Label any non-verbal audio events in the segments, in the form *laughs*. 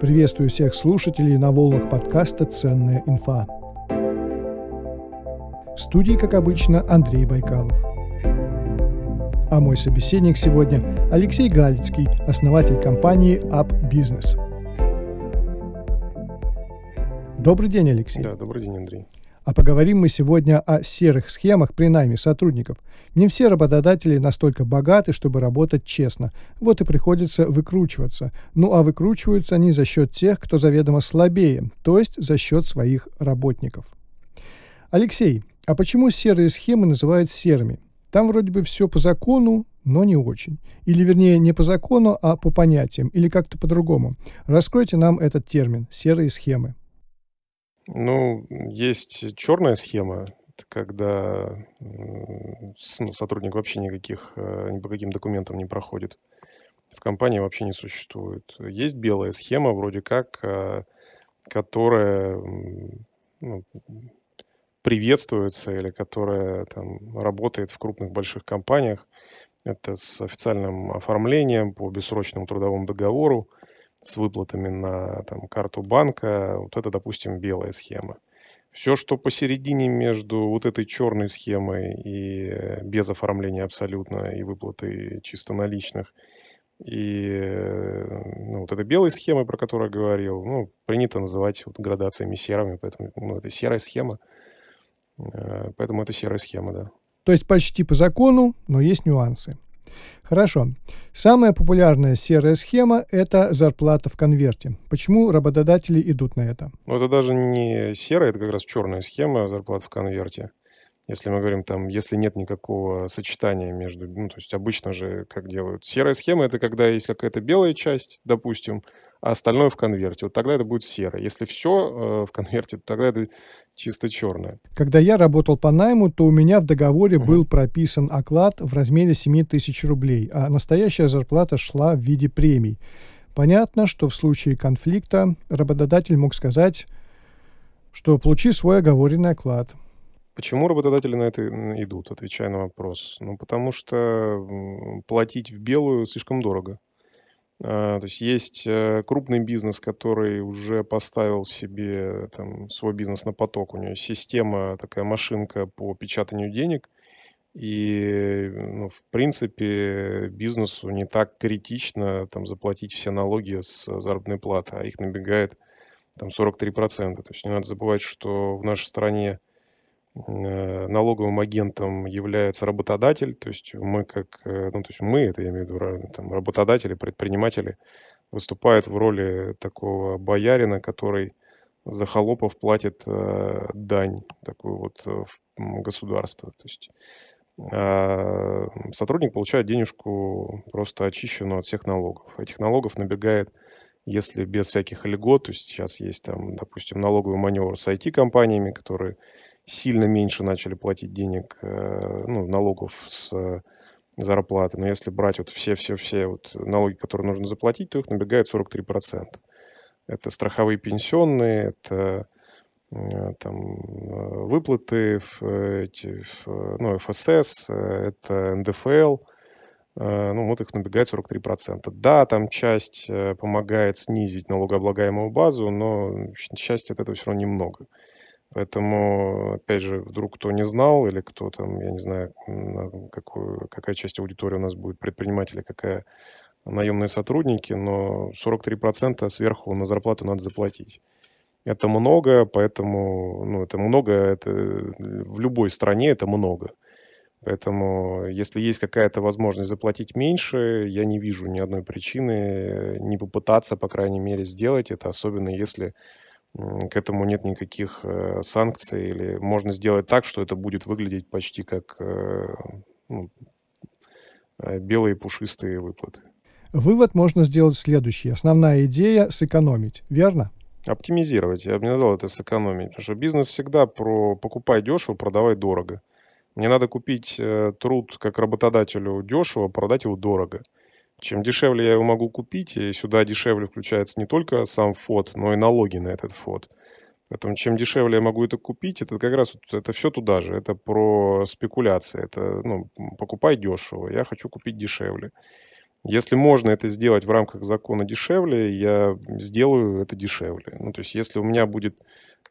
Приветствую всех слушателей на волнах подкаста «Ценная инфа». В студии, как обычно, Андрей Байкалов. А мой собеседник сегодня Алексей Галицкий, основатель компании Up Business. Добрый день, Алексей. Да, добрый день, Андрей. А поговорим мы сегодня о серых схемах при найме сотрудников. Не все работодатели настолько богаты, чтобы работать честно. Вот и приходится выкручиваться. Ну а выкручиваются они за счет тех, кто заведомо слабее, то есть за счет своих работников. Алексей, а почему серые схемы называют серыми? Там вроде бы все по закону, но не очень. Или, вернее, не по закону, а по понятиям, или как-то по-другому. Раскройте нам этот термин «серые схемы». Ну, есть черная схема, когда ну, сотрудник вообще никаких, э, ни по каким документам не проходит. В компании вообще не существует. Есть белая схема, вроде как, э, которая ну, приветствуется или которая там работает в крупных больших компаниях. Это с официальным оформлением по бессрочному трудовому договору с выплатами на там, карту банка, вот это, допустим, белая схема. Все, что посередине между вот этой черной схемой и э, без оформления абсолютно, и выплаты чисто наличных, и э, ну, вот этой белой схемой, про которую я говорил, ну, принято называть вот градациями серыми, поэтому ну, это серая схема, э, поэтому это серая схема, да. То есть почти по закону, но есть нюансы. Хорошо. Самая популярная серая схема – это зарплата в конверте. Почему работодатели идут на это? Ну, это даже не серая, это как раз черная схема зарплаты в конверте. Если мы говорим там, если нет никакого сочетания между, ну, то есть обычно же как делают. Серая схема – это когда есть какая-то белая часть, допустим, а остальное в конверте. Вот тогда это будет серое. Если все э, в конверте, то тогда это чисто черное. Когда я работал по найму, то у меня в договоре uh-huh. был прописан оклад в размере 7 тысяч рублей, а настоящая зарплата шла в виде премий. Понятно, что в случае конфликта работодатель мог сказать, что получи свой оговоренный оклад – Почему работодатели на это идут, отвечая на вопрос? Ну, потому что платить в белую слишком дорого. А, то есть есть э, крупный бизнес, который уже поставил себе там, свой бизнес на поток. У него система, такая машинка по печатанию денег. И, ну, в принципе, бизнесу не так критично там, заплатить все налоги с заработной платы, а их набегает там 43%. То есть не надо забывать, что в нашей стране налоговым агентом является работодатель, то есть мы как, э, ну то есть мы, это я имею в виду, там, работодатели, предприниматели, выступают в роли такого боярина, который за холопов платит э, дань такую вот в государство. То есть э, сотрудник получает денежку просто очищенную от всех налогов. Этих налогов набегает, если без всяких льгот, то есть сейчас есть там, допустим, налоговый маневр с IT-компаниями, которые сильно меньше начали платить денег, э, ну, налогов с э, зарплаты. Но если брать вот все-все-все вот налоги, которые нужно заплатить, то их набегает 43%. Это страховые пенсионные, это э, там выплаты в, эти, в, ну, ФСС, это НДФЛ, ну вот их набегает 43%. Да, там часть помогает снизить налогооблагаемую базу, но часть от этого все равно немного. Поэтому, опять же, вдруг кто не знал или кто там, я не знаю, какую, какая часть аудитории у нас будет, предприниматели, какая наемные сотрудники, но 43% сверху на зарплату надо заплатить. Это много, поэтому, ну, это много, это в любой стране это много. Поэтому, если есть какая-то возможность заплатить меньше, я не вижу ни одной причины не попытаться, по крайней мере, сделать это, особенно если к этому нет никаких э, санкций, или можно сделать так, что это будет выглядеть почти как э, ну, э, белые пушистые выплаты. Вывод можно сделать следующий. Основная идея – сэкономить, верно? Оптимизировать. Я бы не назвал это сэкономить, потому что бизнес всегда про покупай дешево, продавай дорого. Мне надо купить труд как работодателю дешево, продать его дорого. Чем дешевле я его могу купить, и сюда дешевле включается не только сам фот, но и налоги на этот фот. Поэтому чем дешевле я могу это купить, это как раз это все туда же. Это про спекуляции. Это ну, покупай дешево, я хочу купить дешевле. Если можно это сделать в рамках закона дешевле, я сделаю это дешевле. Ну, то есть, если у меня будет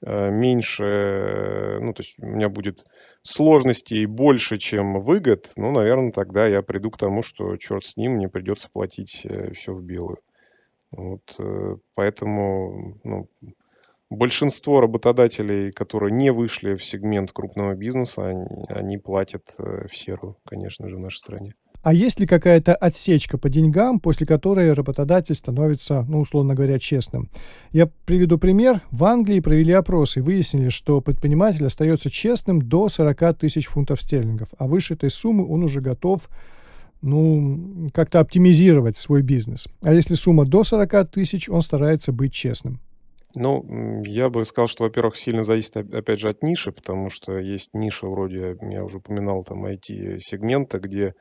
меньше, ну, то есть у меня будет сложностей больше, чем выгод, ну, наверное, тогда я приду к тому, что черт с ним, мне придется платить э, все в белую. Вот, э, поэтому, ну, большинство работодателей, которые не вышли в сегмент крупного бизнеса, они, они платят в серую, конечно же, в нашей стране. А есть ли какая-то отсечка по деньгам, после которой работодатель становится, ну, условно говоря, честным? Я приведу пример. В Англии провели опрос и выяснили, что предприниматель остается честным до 40 тысяч фунтов стерлингов, а выше этой суммы он уже готов ну, как-то оптимизировать свой бизнес. А если сумма до 40 тысяч, он старается быть честным. Ну, я бы сказал, что, во-первых, сильно зависит, опять же, от ниши, потому что есть ниша вроде, я уже упоминал, там, IT-сегмента, где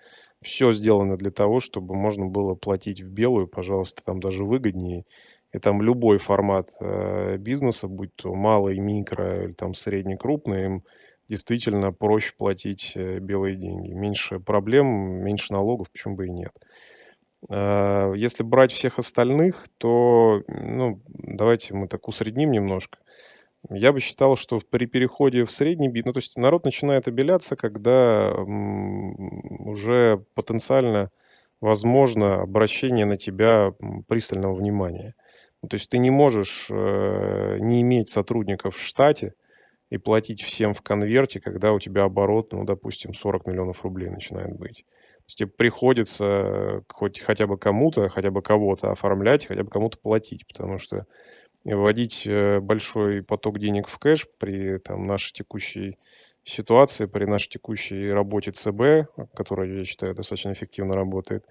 все сделано для того, чтобы можно было платить в белую, пожалуйста, там даже выгоднее. И там любой формат э, бизнеса, будь то малый, микро или там средний, крупный, им действительно проще платить э, белые деньги. Меньше проблем, меньше налогов, почему бы и нет. Э, если брать всех остальных, то, ну, давайте мы так усредним немножко. Я бы считал, что при переходе в средний бит, ну, то есть народ начинает обеляться, когда уже потенциально возможно обращение на тебя пристального внимания. Ну, то есть ты не можешь э, не иметь сотрудников в штате и платить всем в конверте, когда у тебя оборот, ну, допустим, 40 миллионов рублей начинает быть. То есть тебе приходится хоть хотя бы кому-то, хотя бы кого-то оформлять, хотя бы кому-то платить, потому что вводить э, большой поток денег в кэш при там, нашей текущей ситуации, при нашей текущей работе ЦБ, которая, я считаю, достаточно эффективно работает,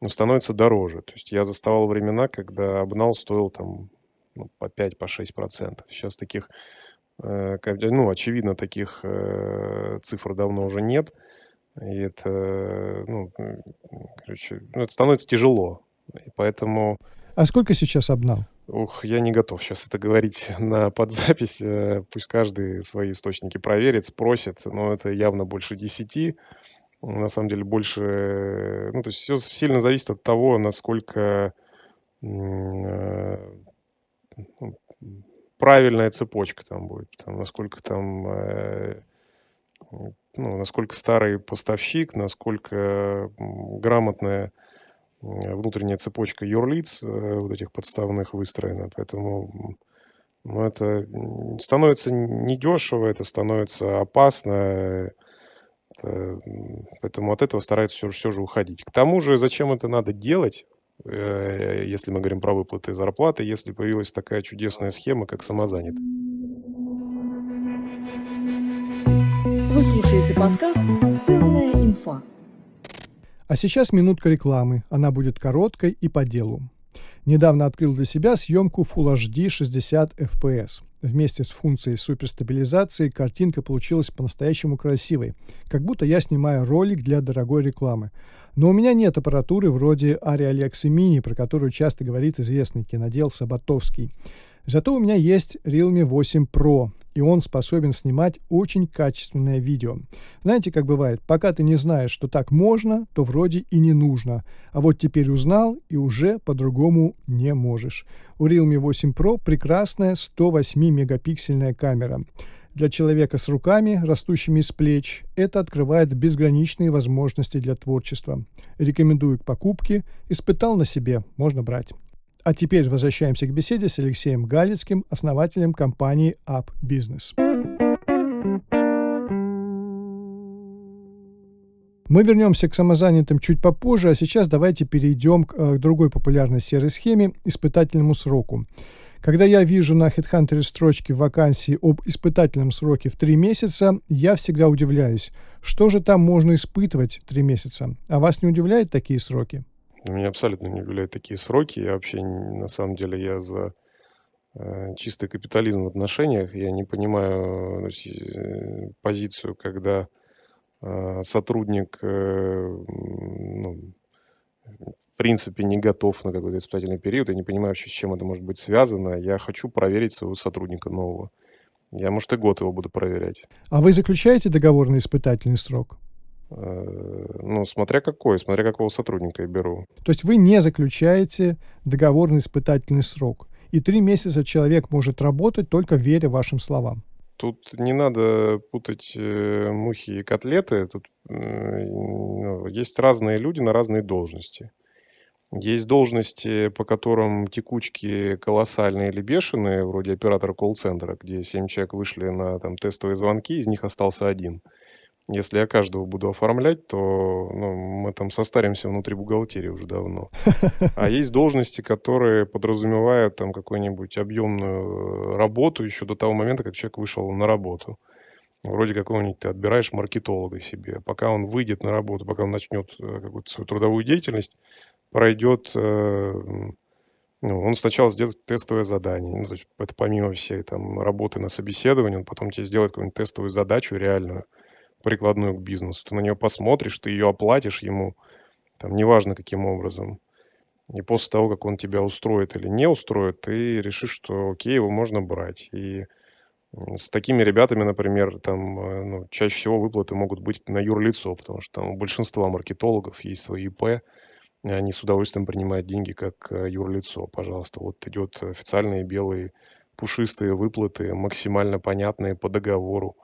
ну, становится дороже. То есть я заставал времена, когда обнал стоил там ну, по 5, по 6 процентов. Сейчас таких, э, ну, очевидно, таких э, цифр давно уже нет. И это, ну, короче, ну, это становится тяжело. И поэтому... А сколько сейчас обнал? Ух, я не готов сейчас это говорить *laughs* на подзапись. Э, пусть каждый свои источники проверит, спросит. Но это явно больше 10. На самом деле больше... Ну, то есть все сильно зависит от того, насколько э, ну, правильная цепочка там будет. Там, насколько там... Э, ну, насколько старый поставщик, насколько грамотная внутренняя цепочка юрлиц э, вот этих подставных выстроена, поэтому ну, это становится недешево, это становится опасно, это, поэтому от этого стараются все, все же уходить. К тому же, зачем это надо делать, э, если мы говорим про выплаты зарплаты, если появилась такая чудесная схема, как самозанятый. Вы слушаете подкаст «Ценная инфа». А сейчас минутка рекламы. Она будет короткой и по делу. Недавно открыл для себя съемку Full HD 60 FPS. Вместе с функцией суперстабилизации картинка получилась по-настоящему красивой, как будто я снимаю ролик для дорогой рекламы. Но у меня нет аппаратуры вроде Ari Alexa Mini, про которую часто говорит известный кинодел Саботовский. Зато у меня есть Realme 8 Pro, и он способен снимать очень качественное видео. Знаете, как бывает, пока ты не знаешь, что так можно, то вроде и не нужно. А вот теперь узнал, и уже по-другому не можешь. У Realme 8 Pro прекрасная 108-мегапиксельная камера. Для человека с руками, растущими из плеч, это открывает безграничные возможности для творчества. Рекомендую к покупке. Испытал на себе, можно брать. А теперь возвращаемся к беседе с Алексеем Галицким, основателем компании Up Business. Мы вернемся к самозанятым чуть попозже, а сейчас давайте перейдем к, э, другой популярной серой схеме – испытательному сроку. Когда я вижу на HeadHunter строчки вакансии об испытательном сроке в три месяца, я всегда удивляюсь, что же там можно испытывать три месяца. А вас не удивляют такие сроки? Меня абсолютно не удивляют такие сроки. Я вообще, на самом деле, я за э, чистый капитализм в отношениях. Я не понимаю э, позицию, когда э, сотрудник ну, в принципе не готов на какой-то испытательный период. Я не понимаю вообще, с чем это может быть связано. Я хочу проверить своего сотрудника нового. Я, может, и год его буду проверять. А вы заключаете договор на испытательный срок? Э, ну, смотря какой, смотря какого сотрудника я беру. То есть вы не заключаете договор на испытательный срок, и три месяца человек может работать, только веря вашим словам. Тут не надо путать э, мухи и котлеты. Тут э, ну, есть разные люди на разные должности. Есть должности, по которым текучки колоссальные или бешеные, вроде оператора колл-центра, где 7 человек вышли на там, тестовые звонки, из них остался один – если я каждого буду оформлять, то ну, мы там состаримся внутри бухгалтерии уже давно. *laughs* А есть должности, которые подразумевают там какую-нибудь объемную э, работу еще до того момента, как человек вышел на работу. Вроде какого-нибудь ты отбираешь маркетолога себе. Пока он выйдет на работу, пока он начнет э, какую-то свою трудовую деятельность, пройдет э, ну, он сначала сделает тестовое задание. Ну, то есть это помимо всей там работы на собеседовании, он потом тебе сделает какую-нибудь тестовую задачу реальную прикладную к бизнесу. Ты на нее посмотришь, ты ее оплатишь ему, там, неважно каким образом. И после того, как он тебя устроит или не устроит, ты решишь, что окей, его можно брать. И с такими ребятами, например, там, э, ну, чаще всего выплаты могут быть на юрлицо, потому что там у большинства маркетологов есть свои ИП, и они с удовольствием принимают деньги как э, юрлицо. Пожалуйста, вот идет официальные белые пушистые выплаты, максимально понятные по договору.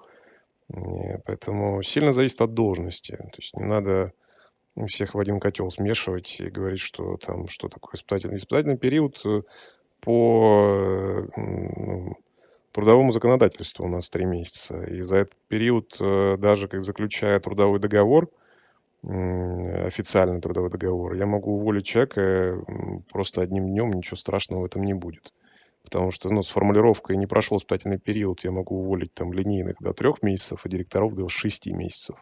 Поэтому сильно зависит от должности. То есть не надо всех в один котел смешивать и говорить, что там что такое испытательный. Испытательный период э, по ну, трудовому законодательству у нас три месяца. И за этот период, э, даже как заключая трудовой договор, официальный трудовой договор, я могу уволить человека просто одним днем, ничего страшного в этом не будет. Потому что ну, с формулировкой «не прошел испытательный период» я могу уволить там линейных до трех месяцев, а директоров до шести месяцев.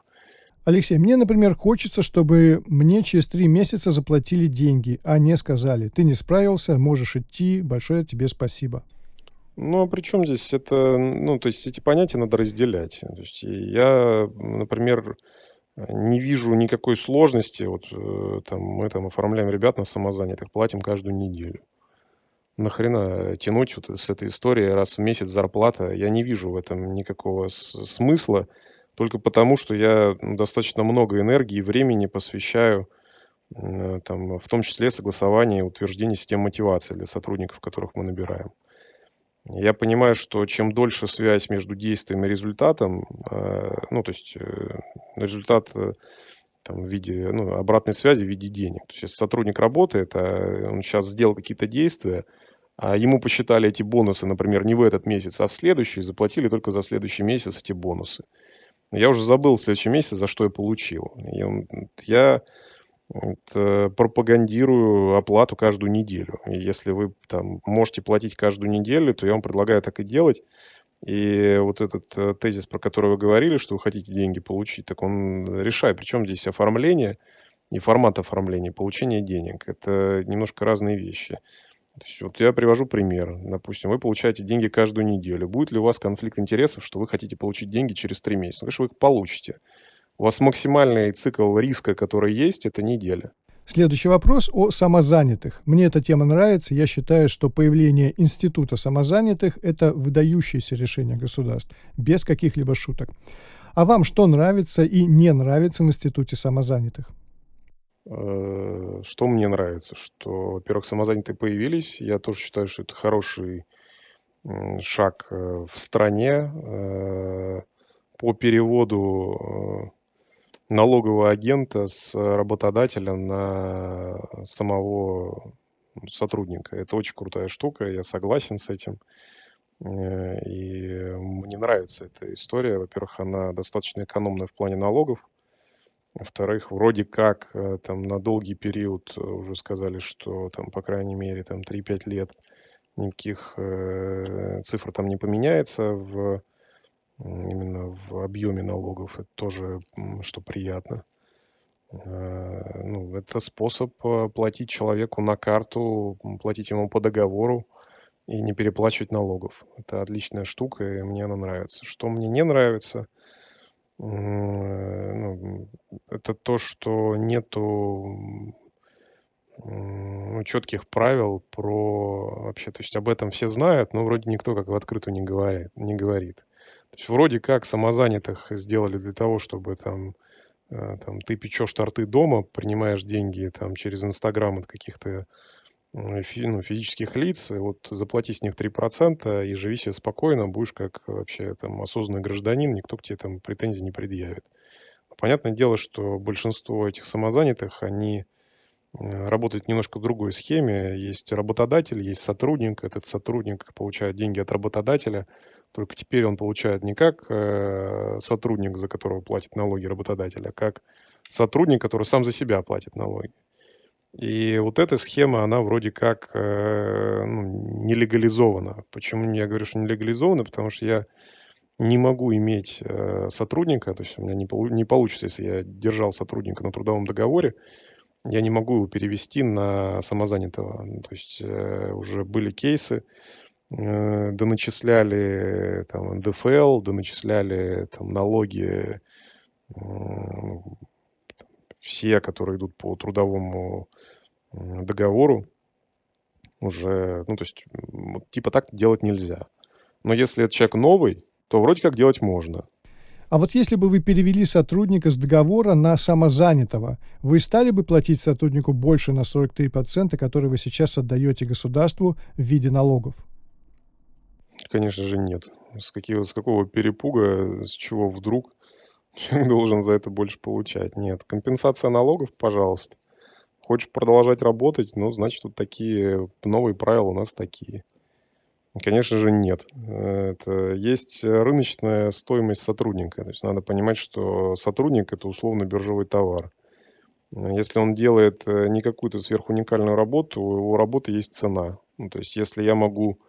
Алексей, мне, например, хочется, чтобы мне через три месяца заплатили деньги, а не сказали, ты не справился, можешь идти, большое тебе спасибо. Ну, а при чем здесь это, ну, то есть эти понятия надо разделять. То есть я, например, не вижу никакой сложности, вот э, там мы там оформляем ребят на самозанятых, платим каждую неделю нахрена тянуть вот с этой историей раз в месяц зарплата. Я не вижу в этом никакого смысла, только потому, что я ну, достаточно много энергии и времени посвящаю там, в том числе согласованию и утверждению систем мотивации для сотрудников, которых мы набираем. Я понимаю, что чем дольше связь между действием и результатом, э, ну, то есть э, результат э, там, в виде ну, обратной связи в виде денег. То есть, сотрудник работает, а он сейчас сделал какие-то действия, ему посчитали эти бонусы, например, не в этот месяц, а в следующий, заплатили только за следующий месяц эти бонусы. Я уже забыл в следующем месяце, за что я получил. Я вот, пропагандирую оплату каждую неделю. И если вы там можете платить каждую неделю, то я вам предлагаю так и делать. И вот этот э, тезис, про который вы говорили, что вы хотите деньги получить, так он решает. Причем здесь оформление и формат оформления, получение денег. Это немножко разные вещи. То есть вот я привожу пример. Допустим, вы получаете деньги каждую неделю. Будет ли у вас конфликт интересов, что вы хотите получить деньги через три месяца? Конечно, вы их получите. У вас максимальный цикл риска, который есть, это неделя. Следующий вопрос о самозанятых. Мне эта тема нравится. Я считаю, что появление института самозанятых – это выдающееся решение государств, без каких-либо шуток. А вам что нравится и не нравится в институте самозанятых? Э, что мне нравится? Что, во-первых, самозанятые появились. Я тоже считаю, что это хороший шаг э, в стране э, по переводу налогового агента с работодателя на самого сотрудника. Это очень крутая штука, я согласен с этим. И мне нравится эта история. Во-первых, она достаточно экономная в плане налогов. Во-вторых, вроде как э, там на долгий период э, уже сказали, что там, по крайней мере, там 3-5 лет никаких э, цифр там не поменяется в именно в объеме налогов. Это тоже, что приятно. Э, ну, это способ э, платить человеку на карту, платить ему по договору и не переплачивать налогов. Это отличная штука, и мне она нравится. Что мне не нравится – ну, это то, что нету ну, четких правил про вообще, то есть об этом все знают, но вроде никто как в открытую не говорит. Не говорит. То есть вроде как самозанятых сделали для того, чтобы там э, там, ты печешь торты дома, принимаешь деньги там через Инстаграм от каких-то фи, ну, физических лиц, вот заплати с них 3% и живи себе спокойно, будешь как вообще там осознанный гражданин, никто к тебе там претензий не предъявит. Понятное дело, что большинство этих самозанятых, они Э, работает немножко в другой схеме. Есть работодатель, есть сотрудник. Этот сотрудник получает деньги от работодателя. Только теперь он получает не как э, сотрудник, за которого платит налоги работодателя, а как сотрудник, который сам за себя платит налоги. И вот эта схема, она вроде как э, ну, не. Почему я говорю, что не легализована? Потому что я не могу иметь сотрудника, то есть у меня не, не получится, если я держал сотрудника на трудовом договоре, я не могу его перевести на самозанятого. Ну, то есть э, уже были кейсы, э, доначисляли там НДФЛ, доначисляли там налоги, э, все, которые идут по трудовому договору, уже, ну, то есть, типа так делать нельзя. Но если это человек новый, то вроде как делать можно. А вот если бы вы перевели сотрудника с договора на самозанятого, вы стали бы платить сотруднику больше на 43%, которые вы сейчас отдаете государству в виде налогов? Конечно же нет. С, каких, с какого перепуга, с чего вдруг *laughs* человек должен за это больше получать? Нет. Компенсация налогов, пожалуйста. Хочешь продолжать работать, ну, значит, вот такие новые правила у нас такие. Конечно же, нет. Это есть рыночная стоимость сотрудника. То есть надо понимать, что сотрудник – это условно биржевой товар. Если он делает э, не какую-то сверхуникальную работу, у его работы есть цена. Ну, то есть если я могу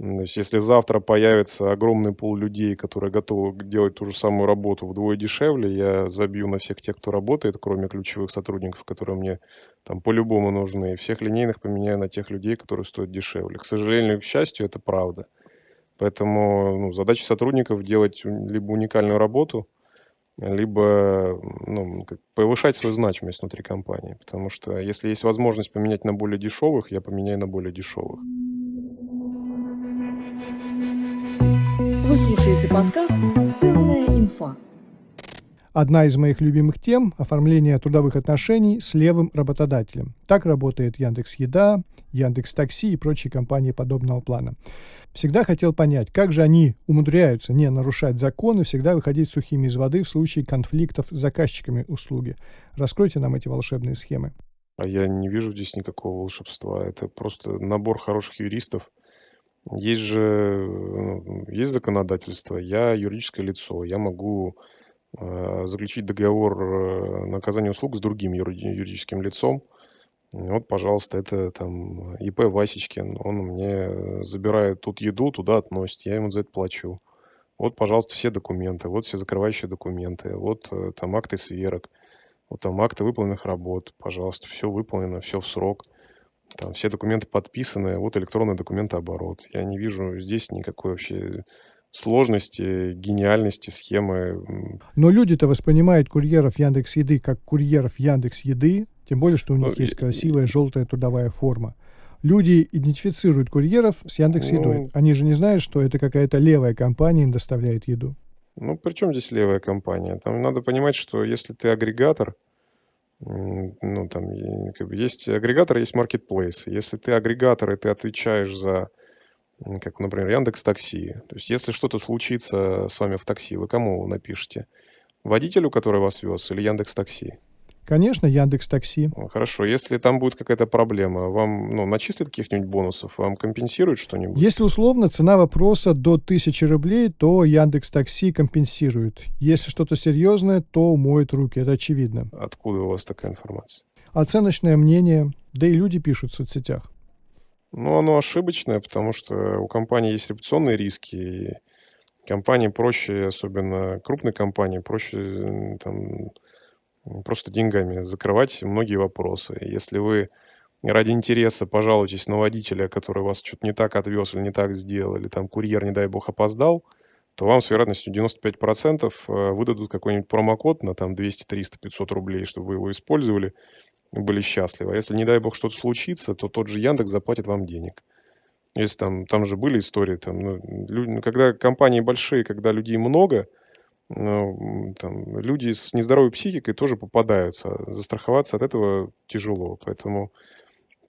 то есть, если завтра появится огромный пул людей, которые готовы делать ту же самую работу вдвое дешевле, я забью на всех тех, кто работает, кроме ключевых сотрудников, которые мне там по-любому нужны, и всех линейных поменяю на тех людей, которые стоят дешевле. К сожалению, к счастью, это правда. Поэтому ну, задача сотрудников делать либо уникальную работу, либо ну, повышать свою значимость внутри компании. Потому что если есть возможность поменять на более дешевых, я поменяю на более дешевых. Вы слушаете подкаст «Ценная инфа». Одна из моих любимых тем – оформление трудовых отношений с левым работодателем. Так работает Яндекс Еда, Яндекс Такси и прочие компании подобного плана. Всегда хотел понять, как же они умудряются не нарушать законы, всегда выходить сухими из воды в случае конфликтов с заказчиками услуги. Раскройте нам эти волшебные схемы. А я не вижу здесь никакого волшебства. Это просто набор хороших юристов, есть же ну, есть законодательство, я юридическое лицо, я могу э, заключить договор э, на оказание услуг с другим юридическим лицом. Вот, пожалуйста, это там ИП Васечкин, он мне забирает тут еду, туда относит, я ему за это плачу. Вот, пожалуйста, все документы, вот все закрывающие документы, вот э, там акты сверок, вот там акты выполненных работ, пожалуйста, все выполнено, все в срок. Там все документы подписаны, вот электронный документооборот. Я не вижу здесь никакой вообще сложности, гениальности схемы. Но люди-то воспринимают курьеров Яндекс Еды как курьеров Яндекс Еды, тем более, что у них ну, есть красивая желтая трудовая форма. Люди идентифицируют курьеров с Яндекс Едой. Ну, Они же не знают, что это какая-то левая компания доставляет еду. Ну, при чем здесь левая компания? Там надо понимать, что если ты агрегатор, ну, там как бы есть агрегатор, есть маркетплейс. Если ты агрегатор, и ты отвечаешь за, как, например, Яндекс Такси. То есть, если что-то случится с вами в такси, вы кому напишете? Водителю, который вас вез, или Яндекс Такси? Конечно, Яндекс Такси. Хорошо, если там будет какая-то проблема, вам ну, начислят каких-нибудь бонусов, вам компенсируют что-нибудь? Если условно цена вопроса до 1000 рублей, то Яндекс Такси компенсирует. Если что-то серьезное, то умоет руки, это очевидно. Откуда у вас такая информация? Оценочное мнение, да и люди пишут в соцсетях. Ну, оно ошибочное, потому что у компании есть репутационные риски, и компании проще, особенно крупные компании, проще там, просто деньгами закрывать многие вопросы. Если вы ради интереса пожалуйтесь на водителя, который вас что-то не так отвез или не так сделал, или там курьер, не дай бог, опоздал, то вам с вероятностью 95% э, выдадут какой-нибудь промокод на там 200, 300, 500 рублей, чтобы вы его использовали были счастливы. А если, не дай бог, что-то случится, то тот же Яндекс заплатит вам денег. Если там, там же были истории, там, ну, люди, когда компании большие, когда людей много – ну, там, люди с нездоровой психикой тоже попадаются. Застраховаться от этого тяжело. Поэтому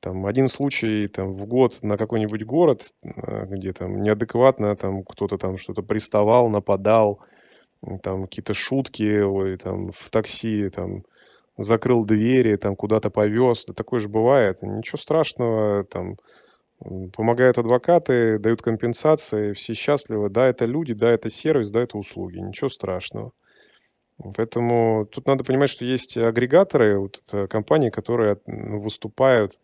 там один случай там, в год на какой-нибудь город, э, где там неадекватно там кто-то там что-то приставал, нападал, там какие-то шутки, ой, там в такси там закрыл двери, там куда-то повез, да такое же бывает. Ничего страшного, там помогают адвокаты, дают компенсации, все счастливы. Да, это люди, да, это сервис, да, это услуги. Ничего страшного. Поэтому тут надо понимать, что есть агрегаторы, вот это компании, которые выступают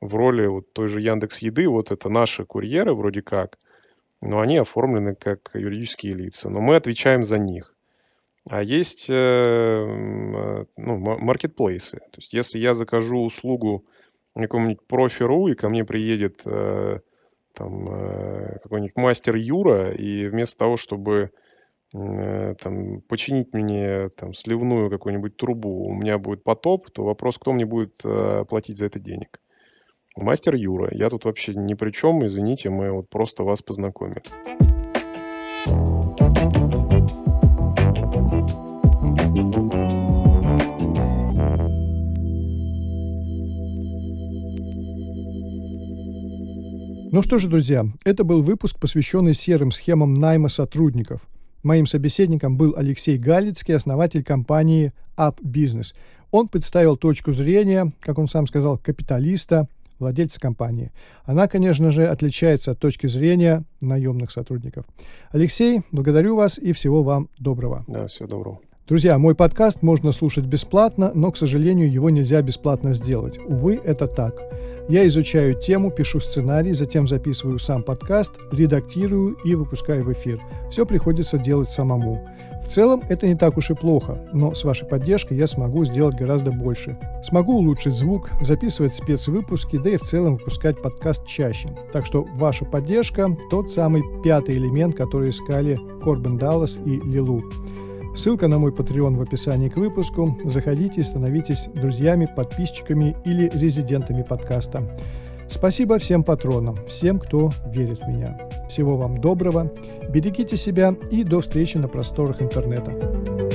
в роли вот той же Яндекс Еды. Вот это наши курьеры вроде как, но они оформлены как юридические лица. Но мы отвечаем за них. А есть э, э ну, маркетплейсы. То есть если я закажу услугу какому-нибудь профи.ру, и ко мне приедет э, там э, какой-нибудь мастер Юра, и вместо того, чтобы э, там починить мне там сливную какую-нибудь трубу, у меня будет потоп, то вопрос, кто мне будет э, платить за это денег? Мастер Юра. Я тут вообще ни при чем, извините, мы вот просто вас познакомим. Ну что же, друзья, это был выпуск, посвященный серым схемам найма сотрудников. Моим собеседником был Алексей Галицкий, основатель компании Up Business. Он представил точку зрения, как он сам сказал, капиталиста, владельца компании. Она, конечно же, отличается от точки зрения наемных сотрудников. Алексей, благодарю вас и всего вам доброго. Да, всего доброго. Друзья, мой подкаст можно слушать бесплатно, но, к сожалению, его нельзя бесплатно сделать. Увы, это так. Я изучаю тему, пишу сценарий, затем записываю сам подкаст, редактирую и выпускаю в эфир. Все приходится делать самому. В целом это не так уж и плохо, но с вашей поддержкой я смогу сделать гораздо больше. Смогу улучшить звук, записывать спецвыпуски, да и в целом выпускать подкаст чаще. Так что ваша поддержка – тот самый пятый элемент, который искали Корбен Даллас и Лилу. Ссылка на мой Patreon в описании к выпуску. Заходите и становитесь друзьями, подписчиками или резидентами подкаста. Спасибо всем патронам, всем, кто верит в меня. Всего вам доброго, берегите себя и до встречи на просторах интернета.